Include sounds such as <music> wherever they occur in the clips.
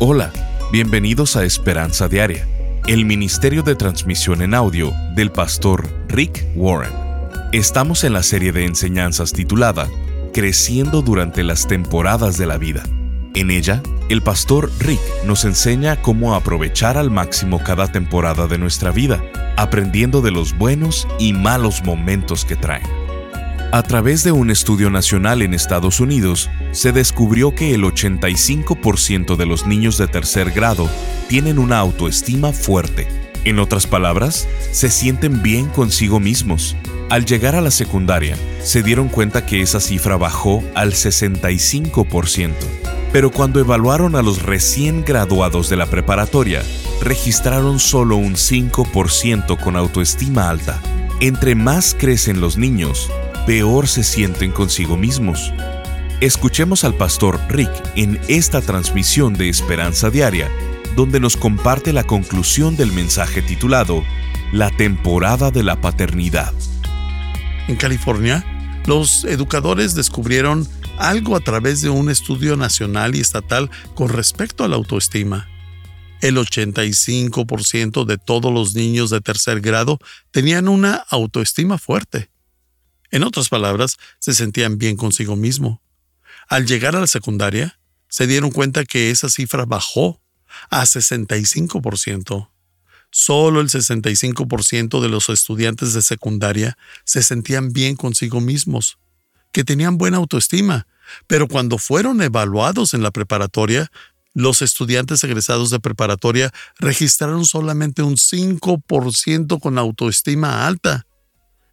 Hola, bienvenidos a Esperanza Diaria, el ministerio de transmisión en audio del pastor Rick Warren. Estamos en la serie de enseñanzas titulada Creciendo durante las temporadas de la vida. En ella, el pastor Rick nos enseña cómo aprovechar al máximo cada temporada de nuestra vida, aprendiendo de los buenos y malos momentos que traen. A través de un estudio nacional en Estados Unidos, se descubrió que el 85% de los niños de tercer grado tienen una autoestima fuerte. En otras palabras, se sienten bien consigo mismos. Al llegar a la secundaria, se dieron cuenta que esa cifra bajó al 65%. Pero cuando evaluaron a los recién graduados de la preparatoria, registraron solo un 5% con autoestima alta. Entre más crecen los niños, peor se sienten consigo mismos. Escuchemos al pastor Rick en esta transmisión de Esperanza Diaria, donde nos comparte la conclusión del mensaje titulado La temporada de la paternidad. En California, los educadores descubrieron algo a través de un estudio nacional y estatal con respecto a la autoestima. El 85% de todos los niños de tercer grado tenían una autoestima fuerte. En otras palabras, se sentían bien consigo mismo. Al llegar a la secundaria, se dieron cuenta que esa cifra bajó a 65%. Solo el 65% de los estudiantes de secundaria se sentían bien consigo mismos, que tenían buena autoestima, pero cuando fueron evaluados en la preparatoria, los estudiantes egresados de preparatoria registraron solamente un 5% con autoestima alta.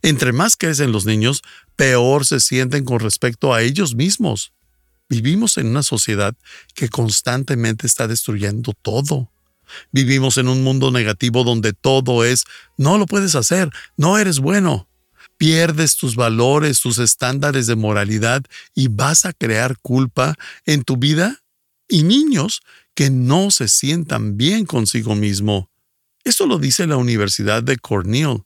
Entre más crecen los niños, peor se sienten con respecto a ellos mismos. Vivimos en una sociedad que constantemente está destruyendo todo. Vivimos en un mundo negativo donde todo es, no lo puedes hacer, no eres bueno. Pierdes tus valores, tus estándares de moralidad y vas a crear culpa en tu vida y niños que no se sientan bien consigo mismo. Esto lo dice la Universidad de Cornell.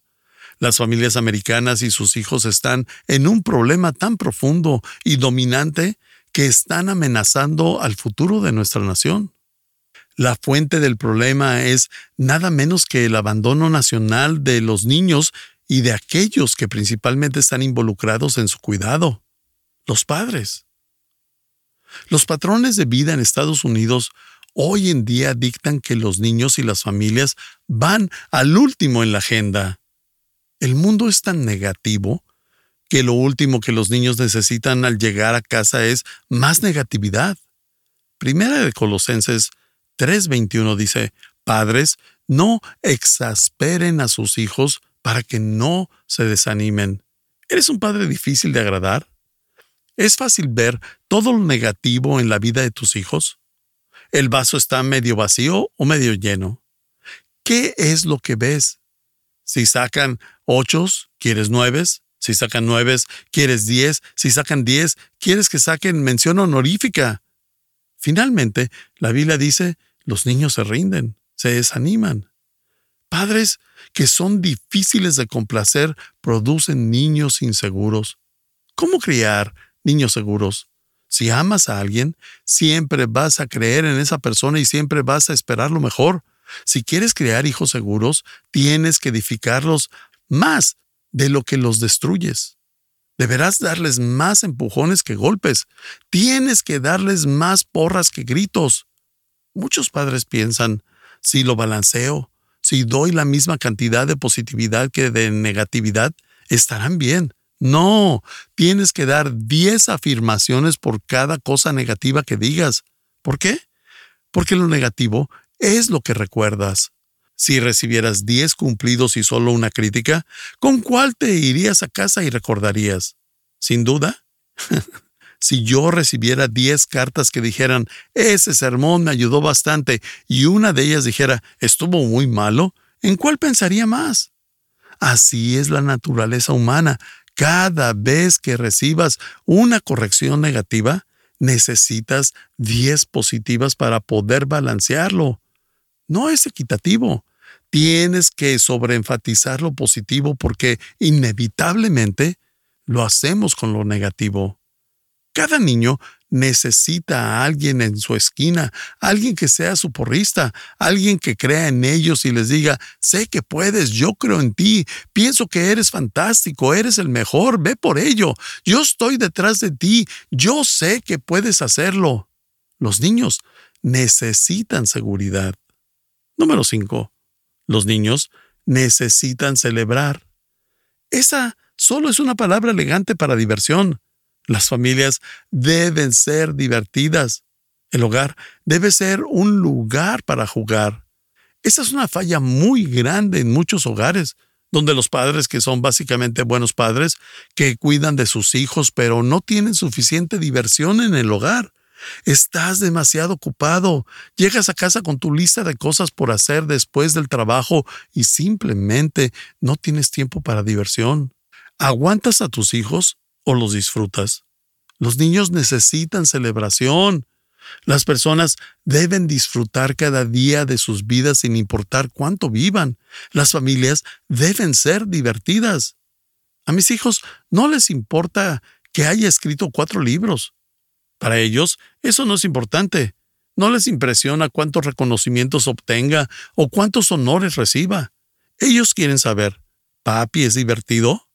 Las familias americanas y sus hijos están en un problema tan profundo y dominante que están amenazando al futuro de nuestra nación. La fuente del problema es nada menos que el abandono nacional de los niños y de aquellos que principalmente están involucrados en su cuidado, los padres. Los patrones de vida en Estados Unidos hoy en día dictan que los niños y las familias van al último en la agenda. El mundo es tan negativo que lo último que los niños necesitan al llegar a casa es más negatividad. Primera de Colosenses 3:21 dice, Padres, no exasperen a sus hijos para que no se desanimen. ¿Eres un padre difícil de agradar? ¿Es fácil ver todo lo negativo en la vida de tus hijos? ¿El vaso está medio vacío o medio lleno? ¿Qué es lo que ves? Si sacan ochos, quieres nueves. Si sacan nueves, quieres diez. Si sacan diez, quieres que saquen mención honorífica. Finalmente, la Biblia dice, los niños se rinden, se desaniman. Padres que son difíciles de complacer producen niños inseguros. ¿Cómo criar niños seguros? Si amas a alguien, siempre vas a creer en esa persona y siempre vas a esperar lo mejor. Si quieres crear hijos seguros, tienes que edificarlos más de lo que los destruyes. Deberás darles más empujones que golpes. Tienes que darles más porras que gritos. Muchos padres piensan, si lo balanceo, si doy la misma cantidad de positividad que de negatividad, estarán bien. No, tienes que dar 10 afirmaciones por cada cosa negativa que digas. ¿Por qué? Porque lo negativo es lo que recuerdas. Si recibieras diez cumplidos y solo una crítica, ¿con cuál te irías a casa y recordarías? Sin duda. <laughs> si yo recibiera diez cartas que dijeran, ese sermón me ayudó bastante, y una de ellas dijera, estuvo muy malo, ¿en cuál pensaría más? Así es la naturaleza humana. Cada vez que recibas una corrección negativa, necesitas diez positivas para poder balancearlo no es equitativo. Tienes que sobreenfatizar lo positivo porque inevitablemente lo hacemos con lo negativo. Cada niño necesita a alguien en su esquina, alguien que sea su porrista, alguien que crea en ellos y les diga, sé que puedes, yo creo en ti, pienso que eres fantástico, eres el mejor, ve por ello, yo estoy detrás de ti, yo sé que puedes hacerlo. Los niños necesitan seguridad. Número 5. Los niños necesitan celebrar. Esa solo es una palabra elegante para diversión. Las familias deben ser divertidas. El hogar debe ser un lugar para jugar. Esa es una falla muy grande en muchos hogares, donde los padres que son básicamente buenos padres, que cuidan de sus hijos, pero no tienen suficiente diversión en el hogar. Estás demasiado ocupado. Llegas a casa con tu lista de cosas por hacer después del trabajo y simplemente no tienes tiempo para diversión. ¿Aguantas a tus hijos o los disfrutas? Los niños necesitan celebración. Las personas deben disfrutar cada día de sus vidas sin importar cuánto vivan. Las familias deben ser divertidas. A mis hijos no les importa que haya escrito cuatro libros. Para ellos eso no es importante. No les impresiona cuántos reconocimientos obtenga o cuántos honores reciba. Ellos quieren saber, ¿papi es divertido?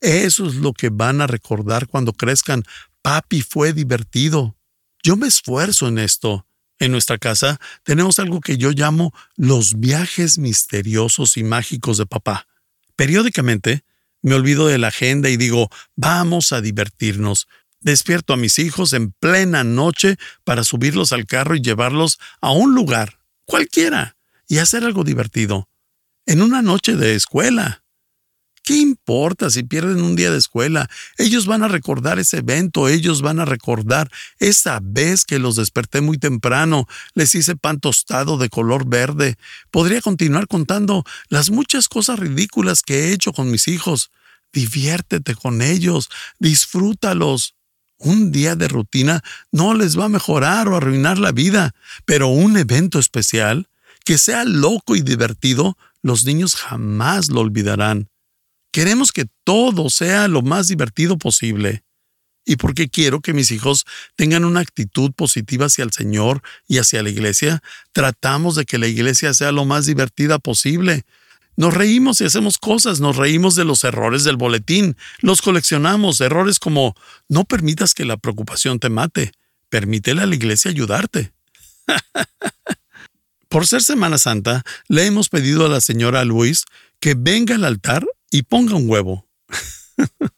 Eso es lo que van a recordar cuando crezcan. Papi fue divertido. Yo me esfuerzo en esto. En nuestra casa tenemos algo que yo llamo los viajes misteriosos y mágicos de papá. Periódicamente me olvido de la agenda y digo, vamos a divertirnos. Despierto a mis hijos en plena noche para subirlos al carro y llevarlos a un lugar, cualquiera, y hacer algo divertido. En una noche de escuela. ¿Qué importa si pierden un día de escuela? Ellos van a recordar ese evento, ellos van a recordar esa vez que los desperté muy temprano, les hice pan tostado de color verde. Podría continuar contando las muchas cosas ridículas que he hecho con mis hijos. Diviértete con ellos, disfrútalos. Un día de rutina no les va a mejorar o arruinar la vida, pero un evento especial, que sea loco y divertido, los niños jamás lo olvidarán. Queremos que todo sea lo más divertido posible. Y porque quiero que mis hijos tengan una actitud positiva hacia el Señor y hacia la iglesia, tratamos de que la iglesia sea lo más divertida posible, nos reímos y hacemos cosas, nos reímos de los errores del boletín, los coleccionamos, errores como no permitas que la preocupación te mate, permítele a la iglesia ayudarte. <laughs> Por ser Semana Santa, le hemos pedido a la señora Luis que venga al altar y ponga un huevo. <laughs>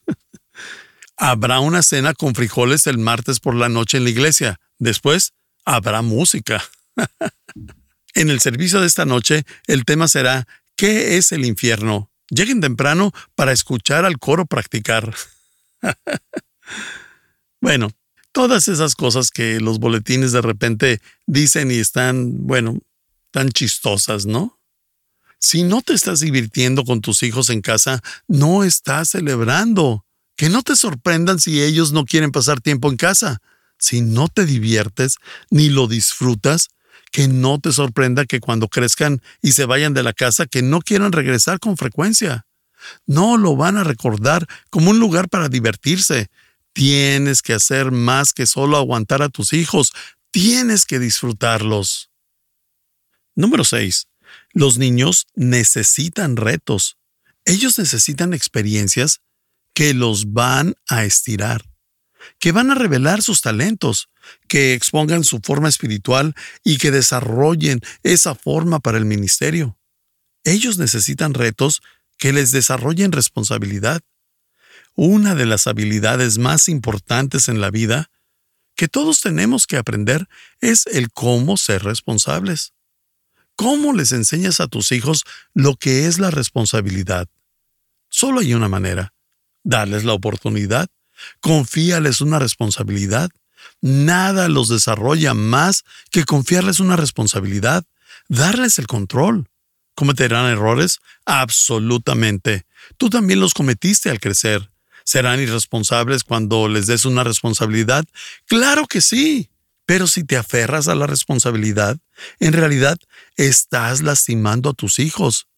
habrá una cena con frijoles el martes por la noche en la iglesia. Después, habrá música. <laughs> en el servicio de esta noche, el tema será ¿Qué es el infierno? Lleguen temprano para escuchar al coro practicar. <laughs> bueno, todas esas cosas que los boletines de repente dicen y están, bueno, tan chistosas, ¿no? Si no te estás divirtiendo con tus hijos en casa, no estás celebrando. Que no te sorprendan si ellos no quieren pasar tiempo en casa. Si no te diviertes ni lo disfrutas, que no te sorprenda que cuando crezcan y se vayan de la casa que no quieran regresar con frecuencia. No lo van a recordar como un lugar para divertirse. Tienes que hacer más que solo aguantar a tus hijos. Tienes que disfrutarlos. Número 6. Los niños necesitan retos. Ellos necesitan experiencias que los van a estirar que van a revelar sus talentos, que expongan su forma espiritual y que desarrollen esa forma para el ministerio. Ellos necesitan retos que les desarrollen responsabilidad. Una de las habilidades más importantes en la vida que todos tenemos que aprender es el cómo ser responsables. ¿Cómo les enseñas a tus hijos lo que es la responsabilidad? Solo hay una manera, darles la oportunidad Confíales una responsabilidad. Nada los desarrolla más que confiarles una responsabilidad, darles el control. ¿Cometerán errores? Absolutamente. Tú también los cometiste al crecer. ¿Serán irresponsables cuando les des una responsabilidad? Claro que sí. Pero si te aferras a la responsabilidad, en realidad estás lastimando a tus hijos.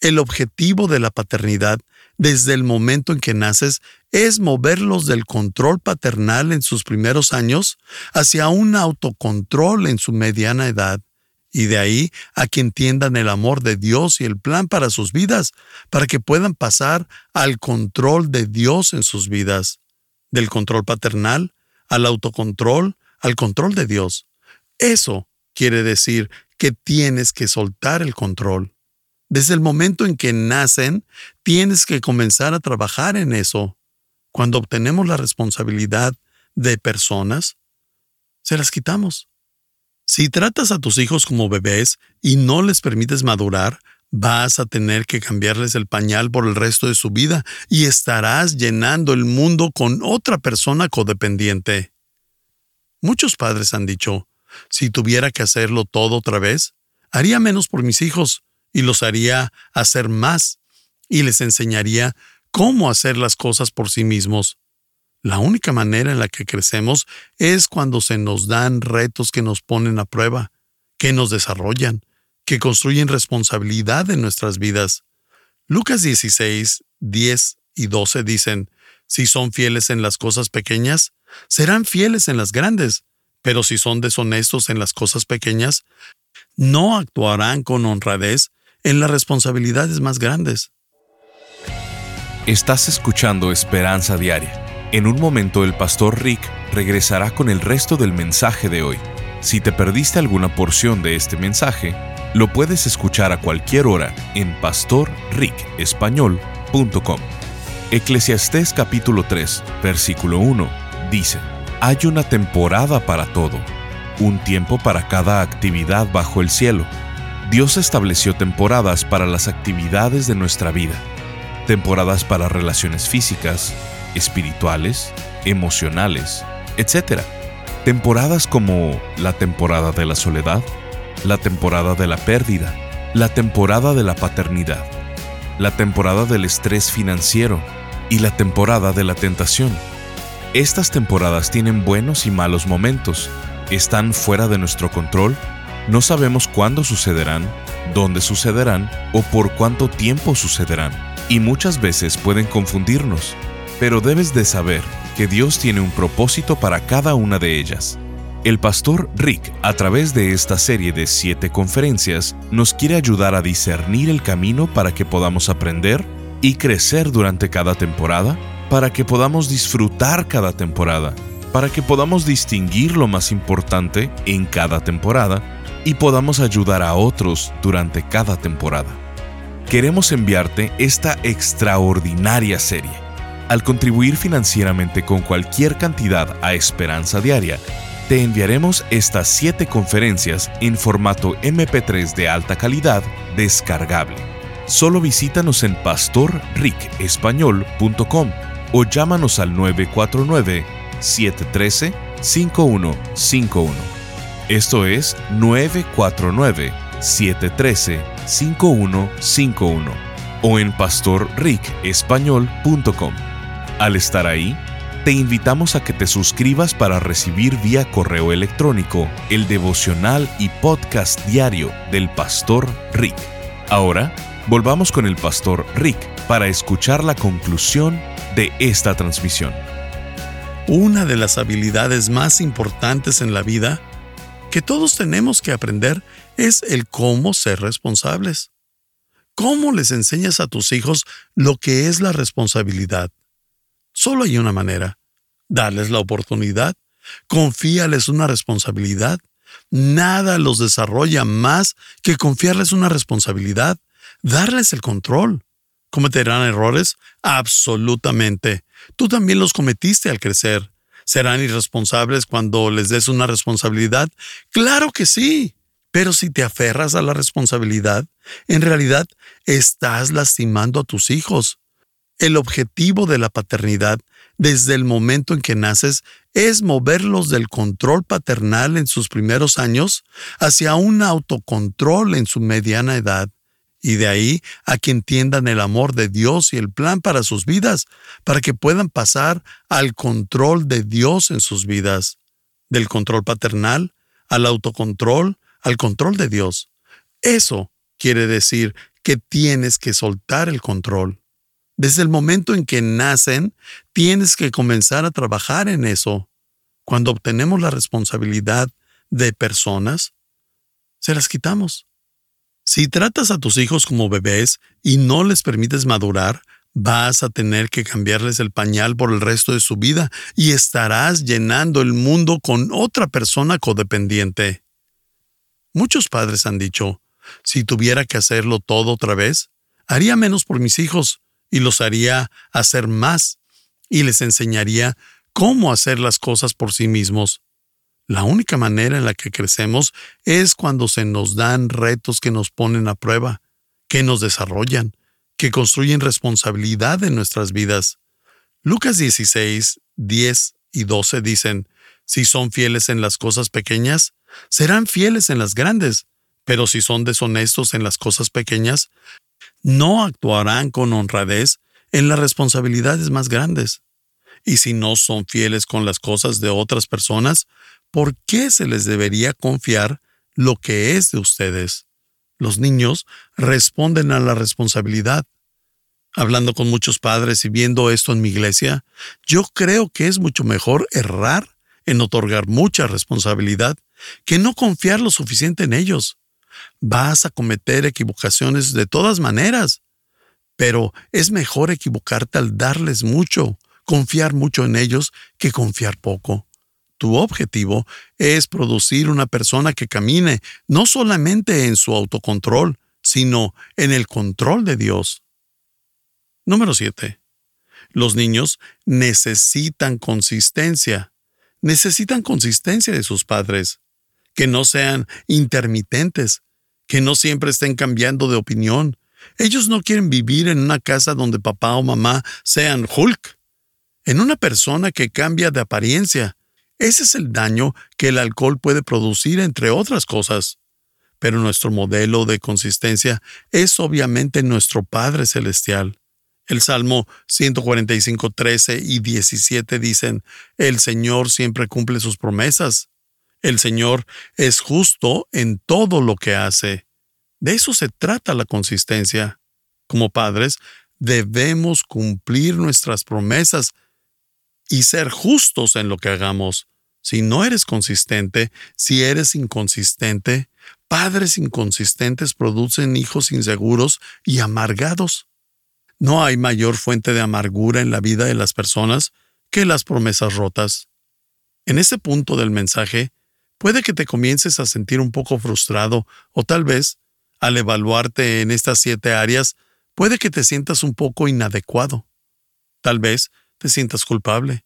El objetivo de la paternidad desde el momento en que naces es moverlos del control paternal en sus primeros años hacia un autocontrol en su mediana edad, y de ahí a que entiendan el amor de Dios y el plan para sus vidas, para que puedan pasar al control de Dios en sus vidas, del control paternal al autocontrol, al control de Dios. Eso quiere decir que tienes que soltar el control. Desde el momento en que nacen, tienes que comenzar a trabajar en eso. Cuando obtenemos la responsabilidad de personas, se las quitamos. Si tratas a tus hijos como bebés y no les permites madurar, vas a tener que cambiarles el pañal por el resto de su vida y estarás llenando el mundo con otra persona codependiente. Muchos padres han dicho, si tuviera que hacerlo todo otra vez, haría menos por mis hijos y los haría hacer más y les enseñaría cómo hacer las cosas por sí mismos. La única manera en la que crecemos es cuando se nos dan retos que nos ponen a prueba, que nos desarrollan, que construyen responsabilidad en nuestras vidas. Lucas 16, 10 y 12 dicen, si son fieles en las cosas pequeñas, serán fieles en las grandes, pero si son deshonestos en las cosas pequeñas, no actuarán con honradez en las responsabilidades más grandes. Estás escuchando Esperanza Diaria. En un momento el pastor Rick regresará con el resto del mensaje de hoy. Si te perdiste alguna porción de este mensaje, lo puedes escuchar a cualquier hora en pastorricespañol.com. Eclesiastés capítulo 3, versículo 1 dice, Hay una temporada para todo, un tiempo para cada actividad bajo el cielo Dios estableció temporadas para las actividades de nuestra vida, temporadas para relaciones físicas, espirituales, emocionales, etc. Temporadas como la temporada de la soledad, la temporada de la pérdida, la temporada de la paternidad, la temporada del estrés financiero y la temporada de la tentación. Estas temporadas tienen buenos y malos momentos, están fuera de nuestro control no sabemos cuándo sucederán, dónde sucederán o por cuánto tiempo sucederán, y muchas veces pueden confundirnos, pero debes de saber que Dios tiene un propósito para cada una de ellas. El pastor Rick, a través de esta serie de siete conferencias, nos quiere ayudar a discernir el camino para que podamos aprender y crecer durante cada temporada, para que podamos disfrutar cada temporada, para que podamos distinguir lo más importante en cada temporada y podamos ayudar a otros durante cada temporada. Queremos enviarte esta extraordinaria serie. Al contribuir financieramente con cualquier cantidad a Esperanza Diaria, te enviaremos estas 7 conferencias en formato MP3 de alta calidad descargable. Solo visítanos en pastorricespañol.com o llámanos al 949 713 5151. Esto es 949-713-5151 o en pastorricespañol.com. Al estar ahí, te invitamos a que te suscribas para recibir vía correo electrónico el devocional y podcast diario del Pastor Rick. Ahora, volvamos con el Pastor Rick para escuchar la conclusión de esta transmisión. Una de las habilidades más importantes en la vida que todos tenemos que aprender es el cómo ser responsables. ¿Cómo les enseñas a tus hijos lo que es la responsabilidad? Solo hay una manera, darles la oportunidad, confíales una responsabilidad. Nada los desarrolla más que confiarles una responsabilidad, darles el control. ¿Cometerán errores? Absolutamente. Tú también los cometiste al crecer. ¿Serán irresponsables cuando les des una responsabilidad? Claro que sí. Pero si te aferras a la responsabilidad, en realidad estás lastimando a tus hijos. El objetivo de la paternidad desde el momento en que naces es moverlos del control paternal en sus primeros años hacia un autocontrol en su mediana edad y de ahí a que entiendan el amor de Dios y el plan para sus vidas, para que puedan pasar al control de Dios en sus vidas, del control paternal al autocontrol, al control de Dios. Eso quiere decir que tienes que soltar el control. Desde el momento en que nacen, tienes que comenzar a trabajar en eso. Cuando obtenemos la responsabilidad de personas, se las quitamos. Si tratas a tus hijos como bebés y no les permites madurar, vas a tener que cambiarles el pañal por el resto de su vida y estarás llenando el mundo con otra persona codependiente. Muchos padres han dicho, si tuviera que hacerlo todo otra vez, haría menos por mis hijos y los haría hacer más y les enseñaría cómo hacer las cosas por sí mismos. La única manera en la que crecemos es cuando se nos dan retos que nos ponen a prueba, que nos desarrollan, que construyen responsabilidad en nuestras vidas. Lucas 16, 10 y 12 dicen, si son fieles en las cosas pequeñas, serán fieles en las grandes, pero si son deshonestos en las cosas pequeñas, no actuarán con honradez en las responsabilidades más grandes. Y si no son fieles con las cosas de otras personas, ¿por qué se les debería confiar lo que es de ustedes? Los niños responden a la responsabilidad. Hablando con muchos padres y viendo esto en mi iglesia, yo creo que es mucho mejor errar en otorgar mucha responsabilidad que no confiar lo suficiente en ellos. Vas a cometer equivocaciones de todas maneras, pero es mejor equivocarte al darles mucho, confiar mucho en ellos, que confiar poco. Tu objetivo es producir una persona que camine no solamente en su autocontrol, sino en el control de Dios. Número 7. Los niños necesitan consistencia. Necesitan consistencia de sus padres que no sean intermitentes, que no siempre estén cambiando de opinión. Ellos no quieren vivir en una casa donde papá o mamá sean Hulk, en una persona que cambia de apariencia. Ese es el daño que el alcohol puede producir, entre otras cosas. Pero nuestro modelo de consistencia es obviamente nuestro Padre Celestial. El Salmo 145, 13 y 17 dicen, El Señor siempre cumple sus promesas. El Señor es justo en todo lo que hace. De eso se trata la consistencia. Como padres, debemos cumplir nuestras promesas y ser justos en lo que hagamos. Si no eres consistente, si eres inconsistente, padres inconsistentes producen hijos inseguros y amargados. No hay mayor fuente de amargura en la vida de las personas que las promesas rotas. En ese punto del mensaje, Puede que te comiences a sentir un poco frustrado o tal vez, al evaluarte en estas siete áreas, puede que te sientas un poco inadecuado. Tal vez te sientas culpable.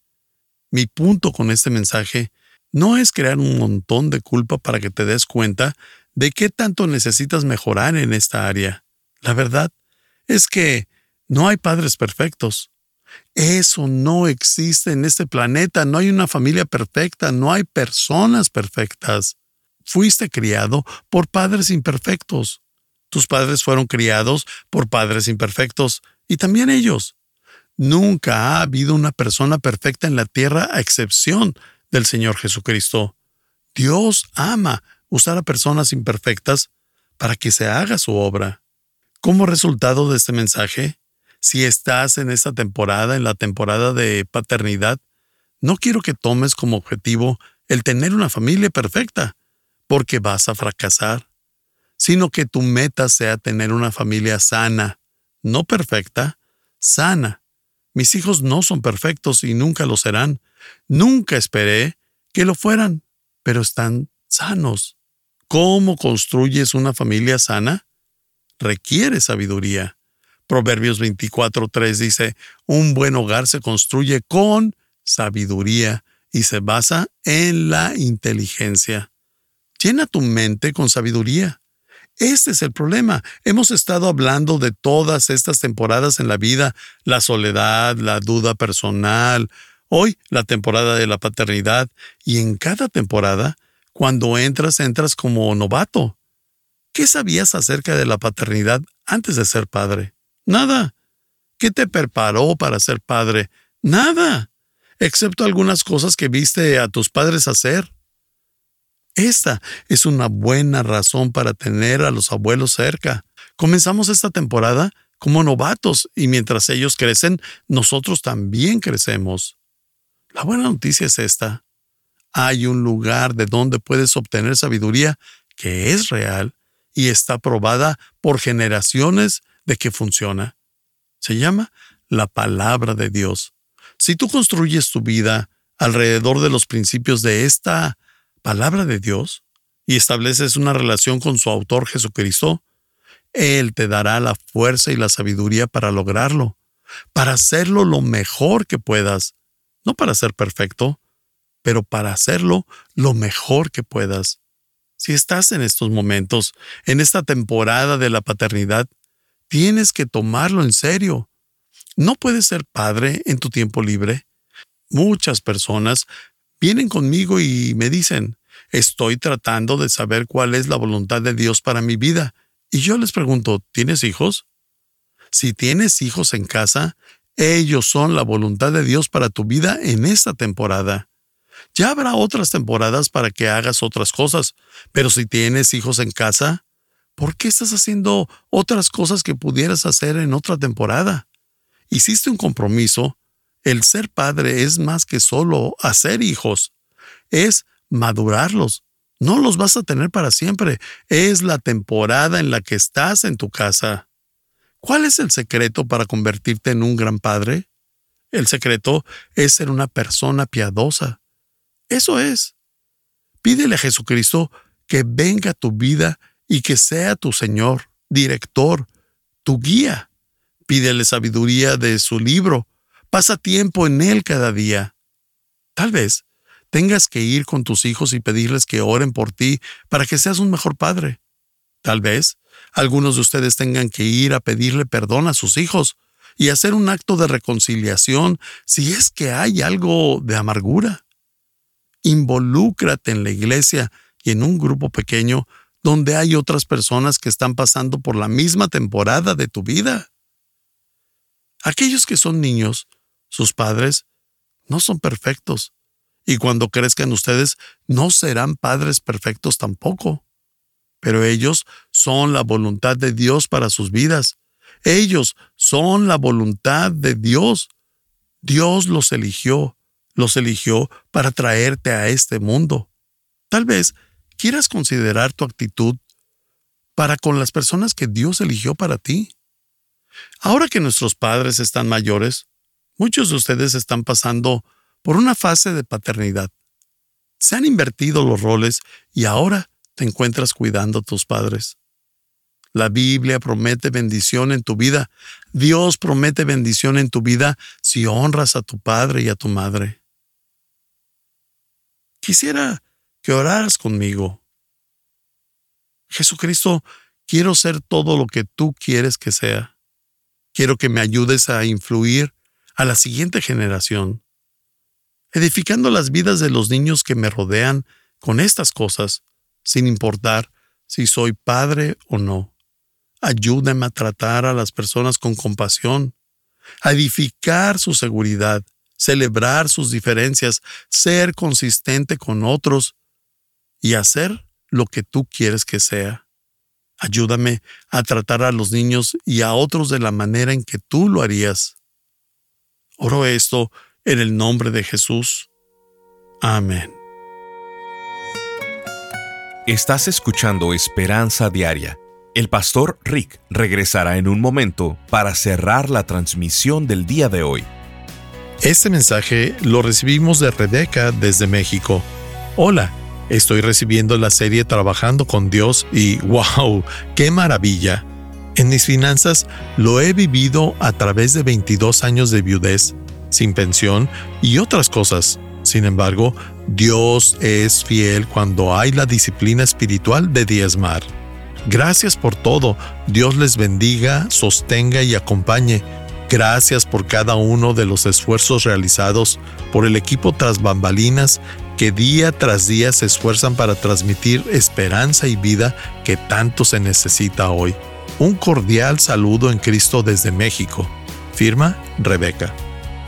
Mi punto con este mensaje no es crear un montón de culpa para que te des cuenta de qué tanto necesitas mejorar en esta área. La verdad es que no hay padres perfectos. Eso no existe en este planeta. No hay una familia perfecta, no hay personas perfectas. Fuiste criado por padres imperfectos. Tus padres fueron criados por padres imperfectos y también ellos. Nunca ha habido una persona perfecta en la tierra a excepción del Señor Jesucristo. Dios ama usar a personas imperfectas para que se haga su obra. Como resultado de este mensaje, si estás en esta temporada, en la temporada de paternidad, no quiero que tomes como objetivo el tener una familia perfecta, porque vas a fracasar, sino que tu meta sea tener una familia sana, no perfecta, sana. Mis hijos no son perfectos y nunca lo serán. Nunca esperé que lo fueran, pero están sanos. ¿Cómo construyes una familia sana? Requiere sabiduría. Proverbios 24.3 dice, un buen hogar se construye con sabiduría y se basa en la inteligencia. Llena tu mente con sabiduría. Este es el problema. Hemos estado hablando de todas estas temporadas en la vida, la soledad, la duda personal, hoy la temporada de la paternidad, y en cada temporada, cuando entras, entras como novato. ¿Qué sabías acerca de la paternidad antes de ser padre? Nada. ¿Qué te preparó para ser padre? Nada. Excepto algunas cosas que viste a tus padres hacer. Esta es una buena razón para tener a los abuelos cerca. Comenzamos esta temporada como novatos y mientras ellos crecen, nosotros también crecemos. La buena noticia es esta. Hay un lugar de donde puedes obtener sabiduría que es real y está probada por generaciones de que funciona. Se llama la palabra de Dios. Si tú construyes tu vida alrededor de los principios de esta palabra de Dios y estableces una relación con su autor Jesucristo, Él te dará la fuerza y la sabiduría para lograrlo, para hacerlo lo mejor que puedas, no para ser perfecto, pero para hacerlo lo mejor que puedas. Si estás en estos momentos, en esta temporada de la paternidad, tienes que tomarlo en serio. No puedes ser padre en tu tiempo libre. Muchas personas vienen conmigo y me dicen, estoy tratando de saber cuál es la voluntad de Dios para mi vida. Y yo les pregunto, ¿tienes hijos? Si tienes hijos en casa, ellos son la voluntad de Dios para tu vida en esta temporada. Ya habrá otras temporadas para que hagas otras cosas, pero si tienes hijos en casa, ¿por qué estás haciendo otras cosas que pudieras hacer en otra temporada? Hiciste un compromiso. El ser padre es más que solo hacer hijos, es madurarlos. No los vas a tener para siempre. Es la temporada en la que estás en tu casa. ¿Cuál es el secreto para convertirte en un gran padre? El secreto es ser una persona piadosa. Eso es. Pídele a Jesucristo que venga a tu vida y que sea tu Señor, director, tu guía. Pídele sabiduría de su libro. Pasa tiempo en él cada día. Tal vez tengas que ir con tus hijos y pedirles que oren por ti para que seas un mejor padre. Tal vez algunos de ustedes tengan que ir a pedirle perdón a sus hijos y hacer un acto de reconciliación si es que hay algo de amargura. Involúcrate en la iglesia y en un grupo pequeño donde hay otras personas que están pasando por la misma temporada de tu vida. Aquellos que son niños, sus padres, no son perfectos, y cuando crezcan ustedes no serán padres perfectos tampoco. Pero ellos son la voluntad de Dios para sus vidas. Ellos son la voluntad de Dios. Dios los eligió los eligió para traerte a este mundo. Tal vez quieras considerar tu actitud para con las personas que Dios eligió para ti. Ahora que nuestros padres están mayores, muchos de ustedes están pasando por una fase de paternidad. Se han invertido los roles y ahora te encuentras cuidando a tus padres. La Biblia promete bendición en tu vida. Dios promete bendición en tu vida si honras a tu padre y a tu madre. Quisiera que oraras conmigo. Jesucristo, quiero ser todo lo que tú quieres que sea. Quiero que me ayudes a influir a la siguiente generación, edificando las vidas de los niños que me rodean con estas cosas, sin importar si soy padre o no. Ayúdame a tratar a las personas con compasión, a edificar su seguridad celebrar sus diferencias, ser consistente con otros y hacer lo que tú quieres que sea. Ayúdame a tratar a los niños y a otros de la manera en que tú lo harías. Oro esto en el nombre de Jesús. Amén. Estás escuchando Esperanza Diaria. El pastor Rick regresará en un momento para cerrar la transmisión del día de hoy. Este mensaje lo recibimos de Rebeca desde México. Hola, estoy recibiendo la serie Trabajando con Dios y wow, qué maravilla. En mis finanzas lo he vivido a través de 22 años de viudez, sin pensión y otras cosas. Sin embargo, Dios es fiel cuando hay la disciplina espiritual de diezmar. Gracias por todo. Dios les bendiga, sostenga y acompañe Gracias por cada uno de los esfuerzos realizados por el equipo tras bambalinas que día tras día se esfuerzan para transmitir esperanza y vida que tanto se necesita hoy. Un cordial saludo en Cristo desde México. Firma Rebeca.